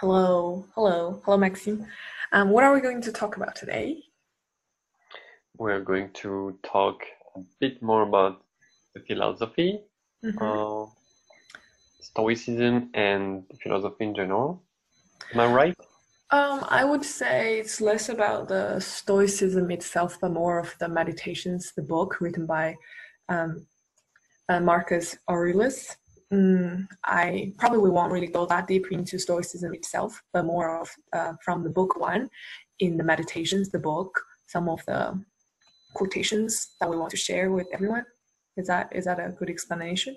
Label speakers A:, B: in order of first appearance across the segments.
A: Hello, hello, hello, Maxim. Um, what are we going to talk about today?
B: We're going to talk a bit more about the philosophy,
A: Mhm.
B: uh, Stoicism, and philosophy in general. Am I right?
A: Um, I would say it's less about the Stoicism itself, but more of the Meditations, the book written by um, uh, Marcus Aurelius. Mm, I probably won't really go that deep into Stoicism itself, but more of uh, from the book one in the Meditations, the book, some of the quotations that we want to share with everyone. Is that is that a good explanation?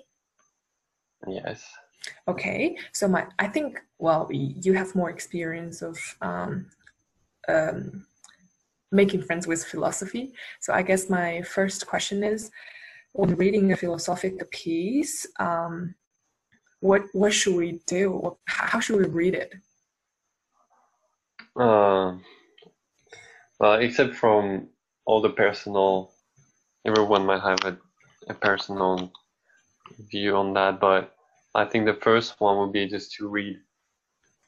B: Yes.
A: Okay, so my I think well you have more experience of um, um, making friends with philosophy. So I guess my first question is, when reading a philosophical piece, um, what what should we do? How should we read it?
B: Uh, well, except from all the personal, everyone might have a, a personal view on that, but I think the first one would be just to read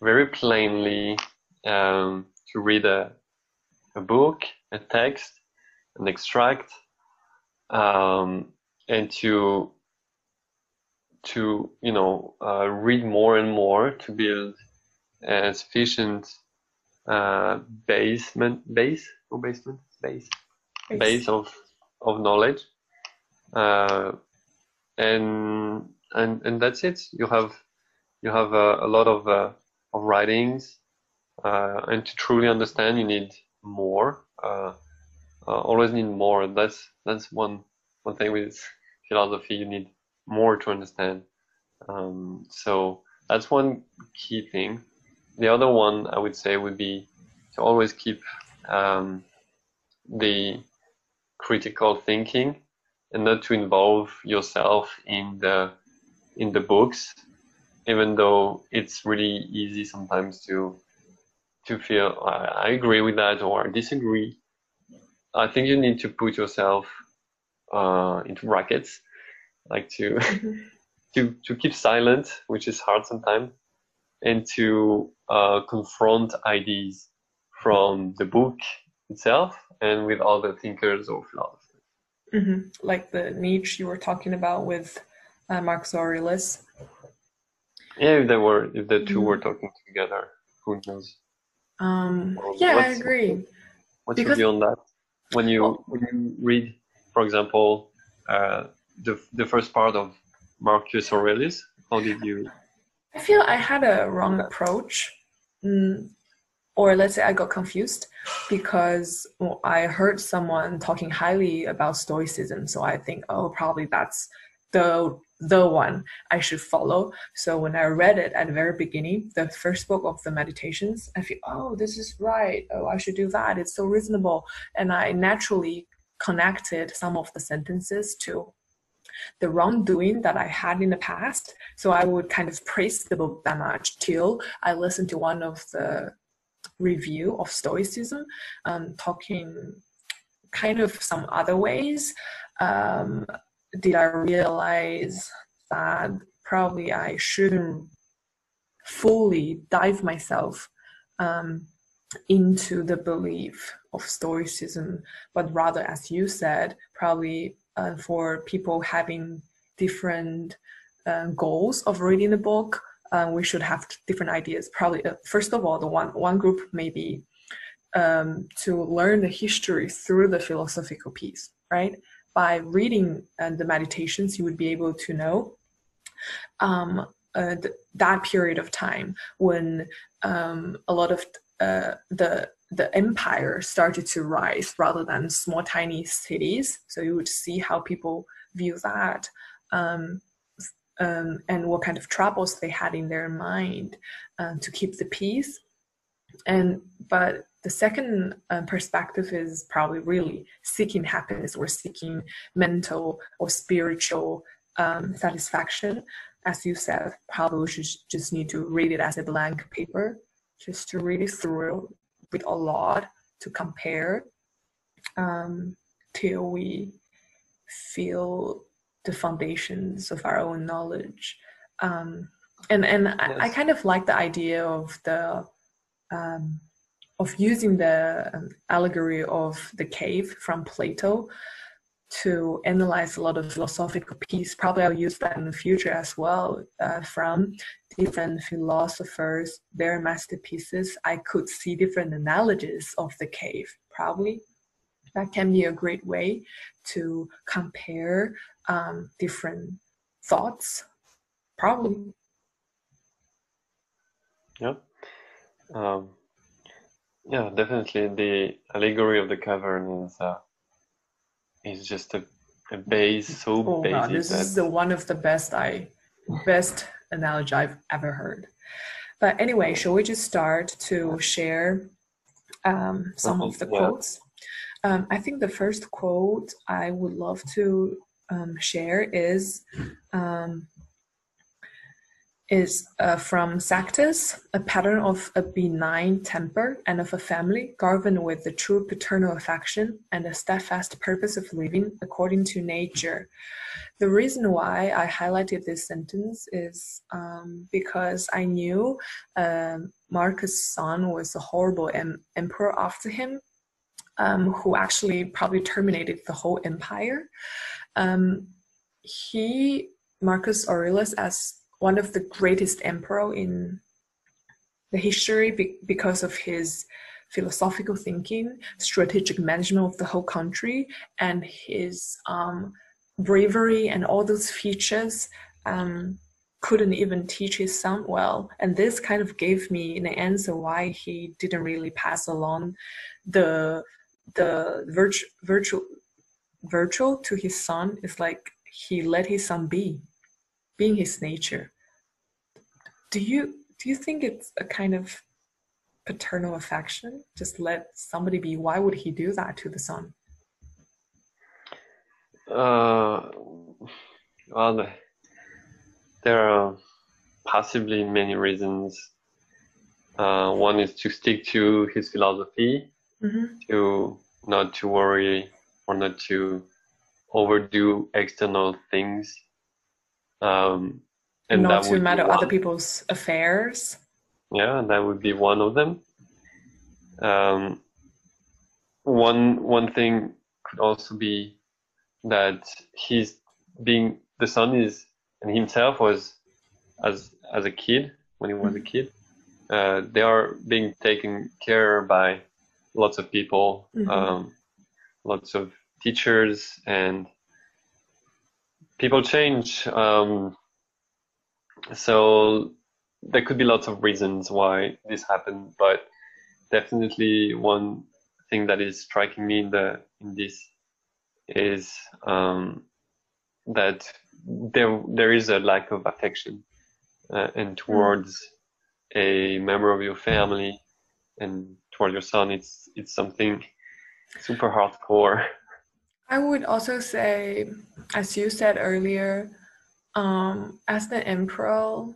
B: very plainly, um, to read a, a book, a text, an extract, um, and to to you know uh, read more and more to build a sufficient uh, basement base? Or basement? Base. Base of of knowledge. Uh, and and and that's it. You have you have a, a lot of uh, of writings. Uh, and to truly understand you need more. Uh, uh, always need more. That's that's one one thing with philosophy. You need more to understand. Um, so that's one key thing. The other one I would say would be to always keep um, the critical thinking and not to involve yourself in the in the books even though it's really easy sometimes to to feel I, I agree with that or I disagree. I think you need to put yourself uh, into brackets like to
A: Mhm.
B: to to keep silent which is hard sometimes and to uh, confront ideas from the book itself and with other thinkers or philosophers.
A: Mhm. Like the Nietzsche you were talking about with uh, Marcus Aurelius.
B: Yeah, if they were, if the 2
A: Mhm.
B: were talking together, who knows?
A: Um, yeah, I agree.
B: What's
A: Because-
B: your view on that? When you when you read, for example, uh, the the first part of Marcus Aurelius, how did you?
A: I feel I had a wrong approach, mm, or let's say I got confused because I heard someone talking highly about Stoicism, so I think, oh, probably that's the the one I should follow. So when I read it at the very beginning, the first book of the Meditations, I feel, oh, this is right. Oh, I should do that. It's so reasonable, and I naturally connected some of the sentences to the wrongdoing that I had in the past. So I would kind of praise the book that much till I listened to one of the review of Stoicism, um, talking kind of some other ways. Um, did I realize that probably I shouldn't fully dive myself um, into the belief of Stoicism, but rather, as you said, probably uh, for people having different uh, goals of reading the book, uh, we should have different ideas. Probably, uh, first of all, the one one group may be um, to learn the history through the philosophical piece, right? By reading uh, the meditations, you would be able to know um, uh, th- that period of time when um, a lot of uh, the the empire started to rise rather than small tiny cities. So you would see how people view that. Um, um, and what kind of troubles they had in their mind uh, to keep the peace. And but the second uh, perspective is probably really seeking happiness or seeking mental or spiritual um, satisfaction. As you said, probably we should just need to read it as a blank paper, just to read it through with a lot to compare um, till we feel the foundations of our own knowledge. Um, and and yes. I, I, kind of like the idea of the um, of using the um, allegory of the cave from Plato to analyze a lot of philosophical pieces. Probably I'll use that in the future as well uh, from different philosophers, their masterpieces. I could see different analogies of the cave. Probably that can be a great way to compare um, different thoughts. Probably.
B: Yeah. Um, yeah, definitely. The allegory of the cavern is uh, is just a, a base so oh, basic.
A: God, this is the one of the best I best analogy I've ever heard. But anyway, shall we just start to share um, some of the quotes? Um, I think the first quote I would love to um, share is um, is uh, from Sextus, a pattern of a benign temper and of a family governed with the true paternal affection and a steadfast purpose of living according to nature. The reason why I highlighted this sentence is um, because I knew uh, Marcus' son was a horrible em- emperor after him, um, who actually probably terminated the whole empire. Um, he, Marcus Aurelius, as one of the greatest emperor in the history be- because of his philosophical thinking, strategic management of the whole country, and his um, bravery and all those features. Um, couldn't even teach his son well, and this kind of gave me an answer why he didn't really pass along the the virtue virtual virtual to his son. It's like he let his son be being his nature. Do you do you think it's a kind of paternal affection? Just let somebody be. Why would he do that to the son?
B: Uh, well, there are possibly many reasons. Uh, one is to stick to his philosophy, mm-hmm. to not to worry or not to overdo external things um,
A: and not to meddle other people's affairs.
B: Yeah, that would be one of them. Um, one one thing could also be that he's being the son is and himself was as as a kid when he was a kid. Uh, they are being taken care by lots of people, mm-hmm. um, lots of teachers and people change. Um, so there could be lots of reasons why this happened, but definitely one thing that is striking me in the in this is um, that there there is a lack of affection uh, and towards a member of your family and toward your son it's it's something super hardcore
A: I would also say, as you said earlier, um, as the emperor,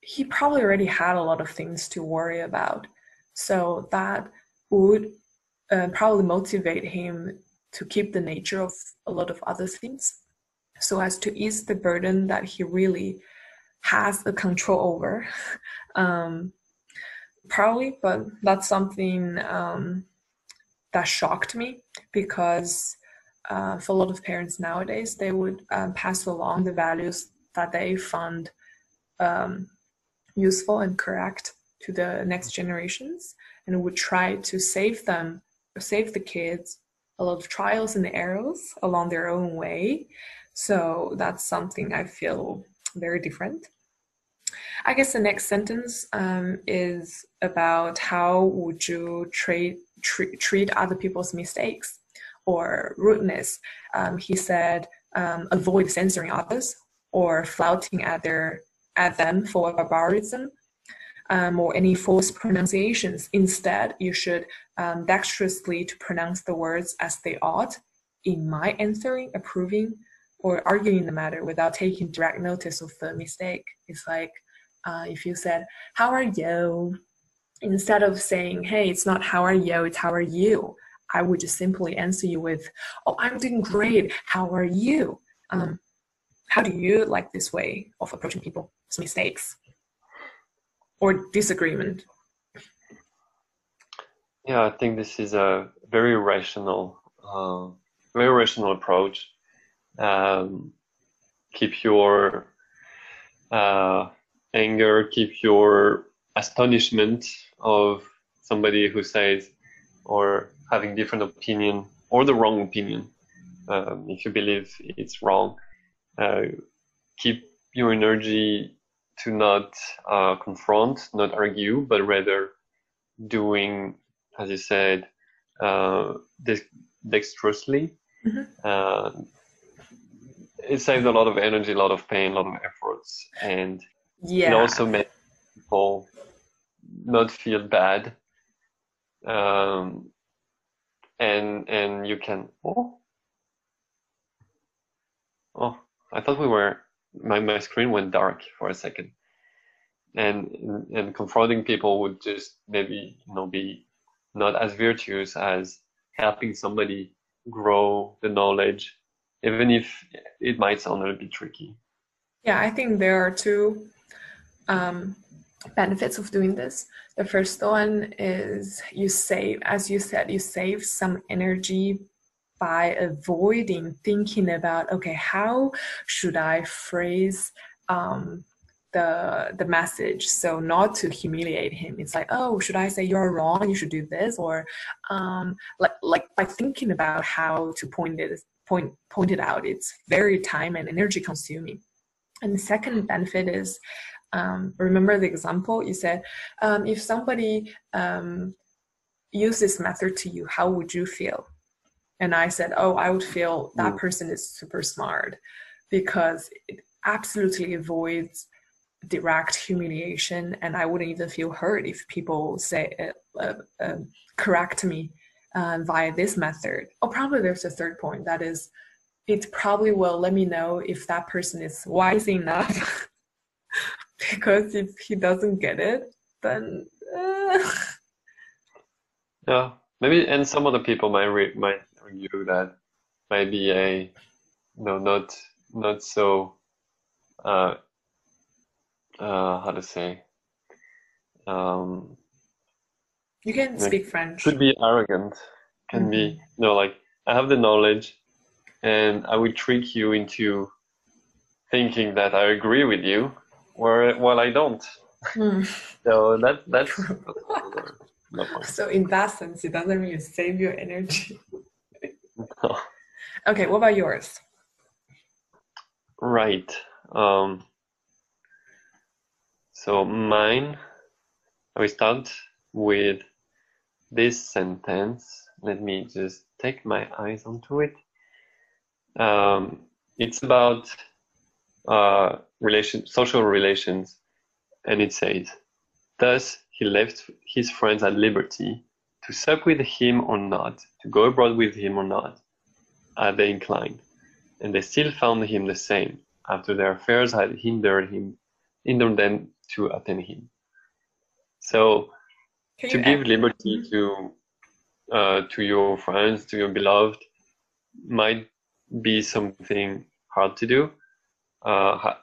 A: he probably already had a lot of things to worry about. So that would uh, probably motivate him to keep the nature of a lot of other things so as to ease the burden that he really has the control over. um, probably, but that's something um, that shocked me because uh, for a lot of parents nowadays, they would um, pass along the values that they found um, useful and correct to the next generations and would try to save them, save the kids a lot of trials and errors along their own way. So that's something I feel very different. I guess the next sentence um, is about how would you treat treat other people's mistakes or rudeness. Um, he said, um, avoid censoring others or flouting at their at them for barbarism um, or any false pronunciations. Instead, you should um, dexterously to pronounce the words as they ought. In my answering, approving, or arguing the matter without taking direct notice of the mistake. It's like uh, if you said, How are you? Instead of saying, Hey, it's not how are you, it's how are you. I would just simply answer you with, Oh, I'm doing great. How are you? Um, how do you like this way of approaching people's mistakes or disagreement?
B: Yeah, I think this is a very rational, uh, very rational approach. Um, keep your uh, anger, keep your astonishment of somebody who says or having different opinion or the wrong opinion. Um, if you believe it's wrong, uh, keep your energy to not uh, confront, not argue, but rather doing, as you said, uh, dexterously. Mm-hmm. Uh, it saves a lot of energy, a lot of pain, a lot of efforts, and yeah. it also makes not feel bad. Um, and and you can oh oh I thought we were my my screen went dark for a second, and and confronting people would just maybe you know be not as virtuous as helping somebody grow the knowledge, even if it might sound a little bit tricky.
A: Yeah, I think there are two um, benefits of doing this. The first one is you save, as you said, you save some energy by avoiding thinking about okay how should i phrase um, the the message? So not to humiliate him. It's like oh should i say you're wrong you should do this? Or um, like like by thinking about how to point it point point it out it's very time and energy consuming. And the second benefit is um, remember the example you said um, if somebody um, use this method to you how would you feel and I said, Oh, I would feel that person is super smart because it absolutely avoids direct humiliation. And I wouldn't even feel hurt if people say, uh, uh, uh, correct me uh, via this method. Oh, probably there's a third point that is, it probably will let me know if that person is wise enough. because if he doesn't get it, then. Uh,
B: yeah, maybe, and some other people might re- might you that maybe a no not not so uh, uh, how to say um,
A: you can speak French.
B: Could be arrogant. Can mm-hmm. be you know like I have the knowledge, and I will trick you into thinking that I agree with you, where while I don't. Mm. so that that's.
A: so in that sense, it doesn't really save your energy. okay, what about yours?
B: Right. Um, so mine, I will start with this sentence. Let me just take my eyes onto it. Um, it's about uh, relation, social relations, and it says, "Thus he left his friends at liberty to sup with him or not, to go abroad with him or not, are they inclined? And they still found him the same, after their affairs had hindered him, hindered them to attend him. So, Can to give add? liberty mm-hmm. to uh, to your friends, to your beloved, might be something hard to do, uh,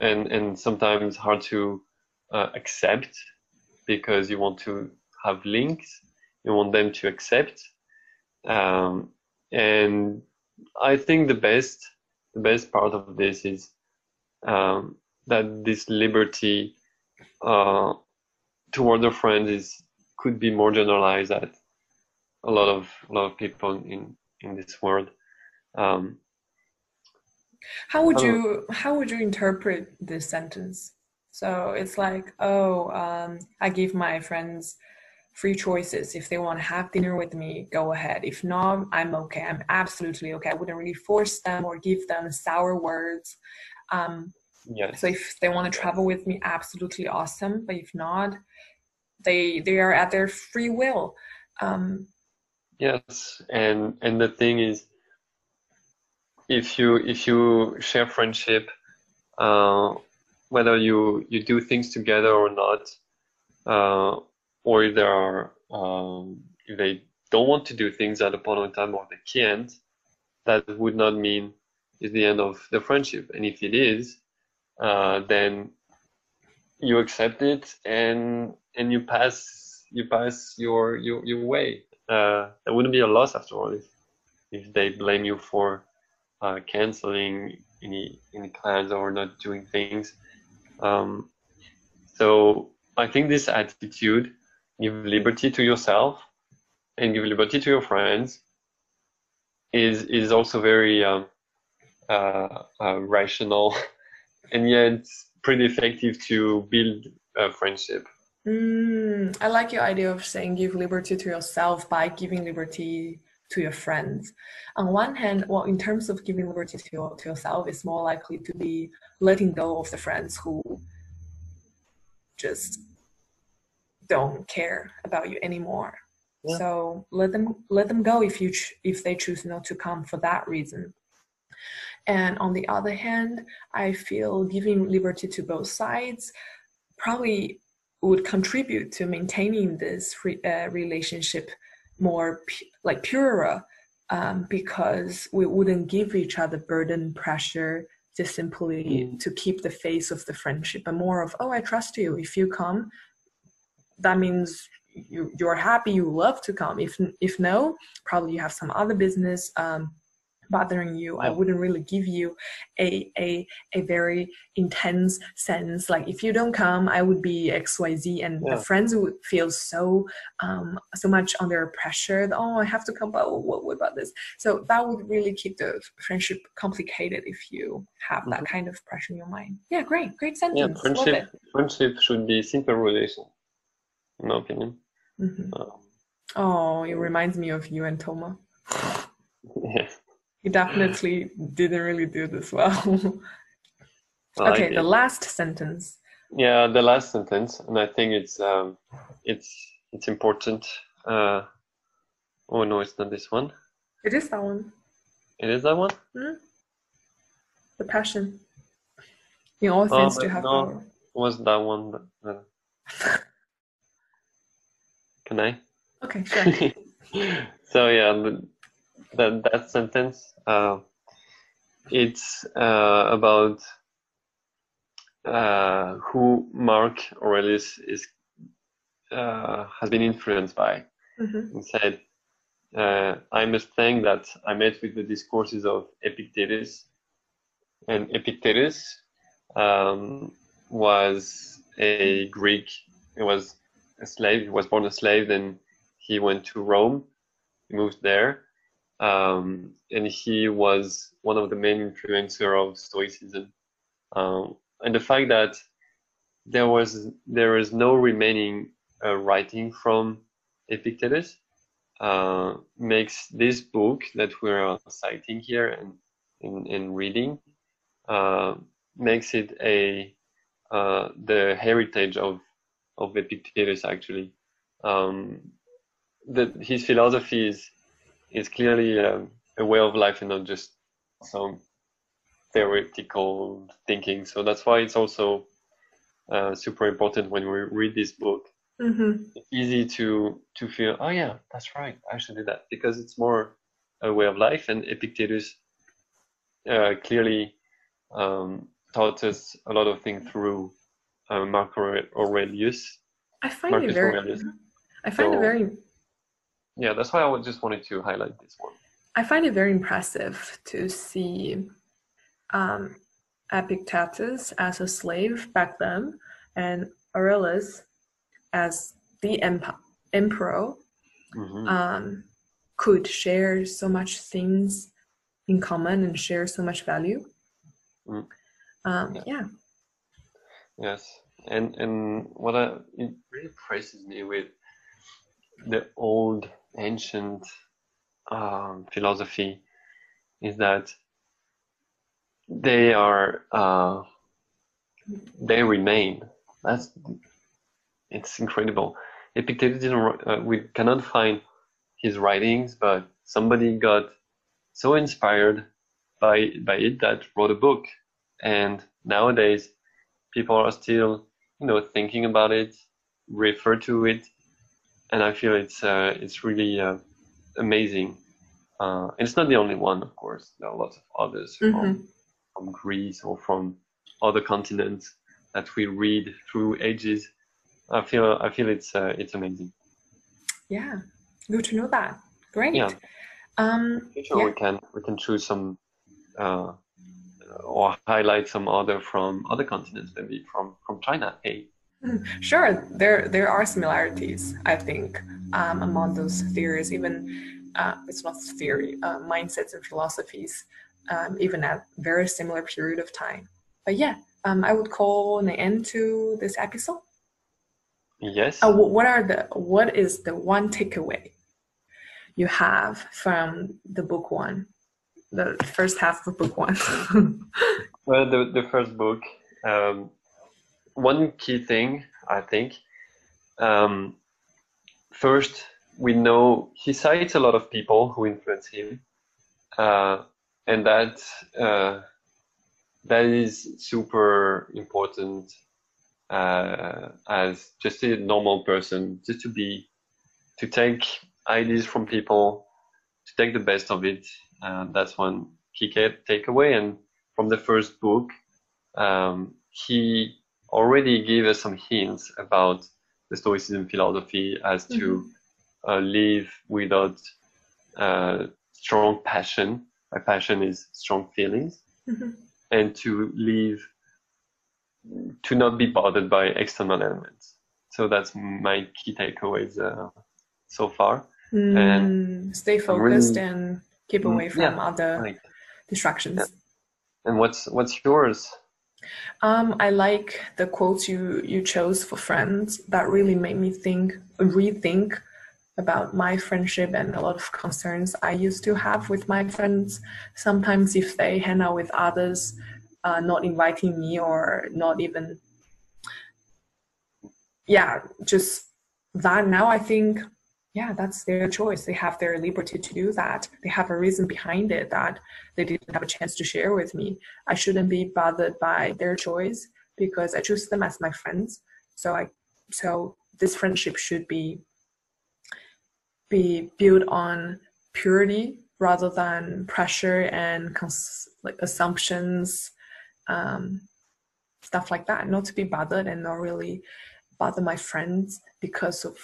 B: and and sometimes hard to uh, accept because you want to have links, you want them to accept, um, and I think the best the best part of this is um, that this liberty uh, toward the friends is could be more generalized at a lot of a lot of people in in this world. Um,
A: how would you how would you interpret this sentence? So it's like, oh, um, I give my friends free choices. If they want to have dinner with me, go ahead. If not, I'm okay. I'm absolutely okay. I wouldn't really force them or give them sour words. Um, yes. So if they want to travel with me, absolutely awesome. But if not, they they are at their free will. Um,
B: yes, and and the thing is, if you if you share friendship. Uh, whether you you do things together or not, uh, or if they are um, if they don't want to do things at a point in time or they can't, that would not mean is the end of the friendship. And if it is, uh, then you accept it and and you pass you pass your your, your way. Uh, there wouldn't be a loss after all if, if they blame you for uh, canceling any any plans or not doing things. Um, so I think this attitude give liberty to yourself and give liberty to your friends is is also very um, uh, uh, rational and yet pretty effective to build a friendship.
A: Mm, I like your idea of saying give liberty to yourself by giving liberty to your friends. On one hand, well, in terms of giving liberty to, your, to yourself, it's more likely to be letting go of the friends who just don't care about you anymore. Yeah. So let them let them go if you ch- if they choose not to come for that reason. And on the other hand, I feel giving liberty to both sides probably would contribute to maintaining this free, uh, relationship more pu- like purer um, because we wouldn't give each other burden pressure just simply mm. to keep the face of the friendship but more of oh i trust you. If you come that means you, you're happy. You love to come. If if no probably you have some other business. Um, bothering you i wouldn't really give you a, a a very intense sense. Like if you don't come i would be xyz and yeah. the friends would feel so um so much under pressure that, oh i have to come but what, what about this? So that would really keep the friendship complicated if you have mm-hmm. that kind of pressure in your mind. Yeah great great sentence.
B: Yeah friendship friendship should be simple relation in my opinion. Mm-hmm.
A: um, oh it reminds me of you and toma.
B: Yes
A: he definitely didn't really do this well. okay, the last sentence.
B: Yeah, the last sentence, and I think it's um, it's it's important. Uh, oh no, it's not this one.
A: It is that one.
B: It is that one.
A: Mm-hmm. The passion. In all oh, things to have no, power.
B: Was that one? Uh, can I?
A: Okay, sure.
B: so yeah, that that sentence uh, it's uh, about uh, who Mark Aurelius is uh, has been influenced by. Mm-hmm. He said, uh, "I must thank that I met with the discourses of Epictetus, and Epictetus um, was a Greek. He was a slave. He was born a slave. Then he went to Rome. He moved there, um, and he was one of the main influencer of Stoicism. Um, and the fact that there was there is no remaining uh, writing from Epictetus uh, makes this book that we're citing here and in, in reading uh, makes it a uh, the heritage of of Epictetus actually. Um, that his philosophy is is clearly um, a way of life and not just some theoretical thinking. So that's why it's also uh, super important when we read this book. Mm-hmm. It's easy to to feel, oh yeah, that's right, I should do that because it's more a way of life. And Epictetus uh, clearly um, taught us a lot of things through uh, Marcus Aurelius.
A: I find Marcus it very. Aurelius. I find so, it very
B: yeah, that's why I just wanted to highlight this one.
A: I find it very impressive to see um, Epictetus as a slave back then and Aurelius as the emp- emperor mm-hmm. um, could share so much things in common and share so much value. Mm. Um, yeah. yeah.
B: Yes, and and what I, it really impresses me with the old ancient um, philosophy is that they are uh, they remain. That's it's incredible. Epictetus didn't. Uh, we cannot find his writings, but somebody got so inspired by by it that wrote a book, and nowadays people are still you know thinking about it, refer to it, and I feel it's uh, it's really uh, amazing Uh, it's not the only one, of course. There are lots of others
A: Mhm.
B: from from Greece or from other continents that we read through ages. I feel I feel it's uh, it's amazing.
A: Yeah, good to know that. Great.
B: Yeah.
A: Um,
B: Sure,
A: Yeah.
B: we can we can choose some uh, or highlight some other from other continents, maybe from from China. Hey,
A: Sure, there there are similarities, I think, um, among those theories. Even uh, it's not theory, uh, mindsets and philosophies, um, even at very similar period of time. But yeah, um, I would call an end to this episode.
B: yes.
A: Uh, what are the what is the one takeaway you have from the book one, the first half of book one?
B: Well, the the first book. Um, one key thing I think. Um, first, we know he cites a lot of people who influence him, uh, and that uh, that is super important uh, as just a normal person, just to be to take ideas from people, to take the best of it. That's one key takeaway. And from the first book, um, he already gave us some hints about the Stoicism philosophy as to uh, live without uh, strong passion. My passion is strong feelings,
A: Mhm.
B: and to live to not be bothered by external elements. So that's my key takeaways uh, so far.
A: Mm, stay
B: I'm really-
A: focused and keep
B: Mm,
A: away from
B: yeah,
A: other distractions.
B: Yeah. And what's what's yours?
A: Um, I like the quotes you you chose for friends. That really made me think, rethink about my friendship and a lot of concerns I used to have with my friends. Sometimes, if they hang out with others, uh, not inviting me or not even, yeah, just that. Now I think, yeah, that's their choice. They have their liberty to do that. They have a reason behind it that they didn't have a chance to share with me. I shouldn't be bothered by their choice because I choose them as my friends. So I so this friendship should be be built on purity rather than pressure and cons- like assumptions, um, stuff like that. Not to be bothered and not really bother my friends because of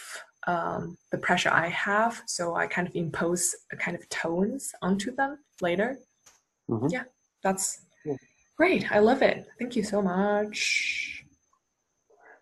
A: um, the pressure I have. So I kind of impose a kind of tones onto them later.
B: Mhm.
A: Yeah, that's great. I love it. Thank you so much.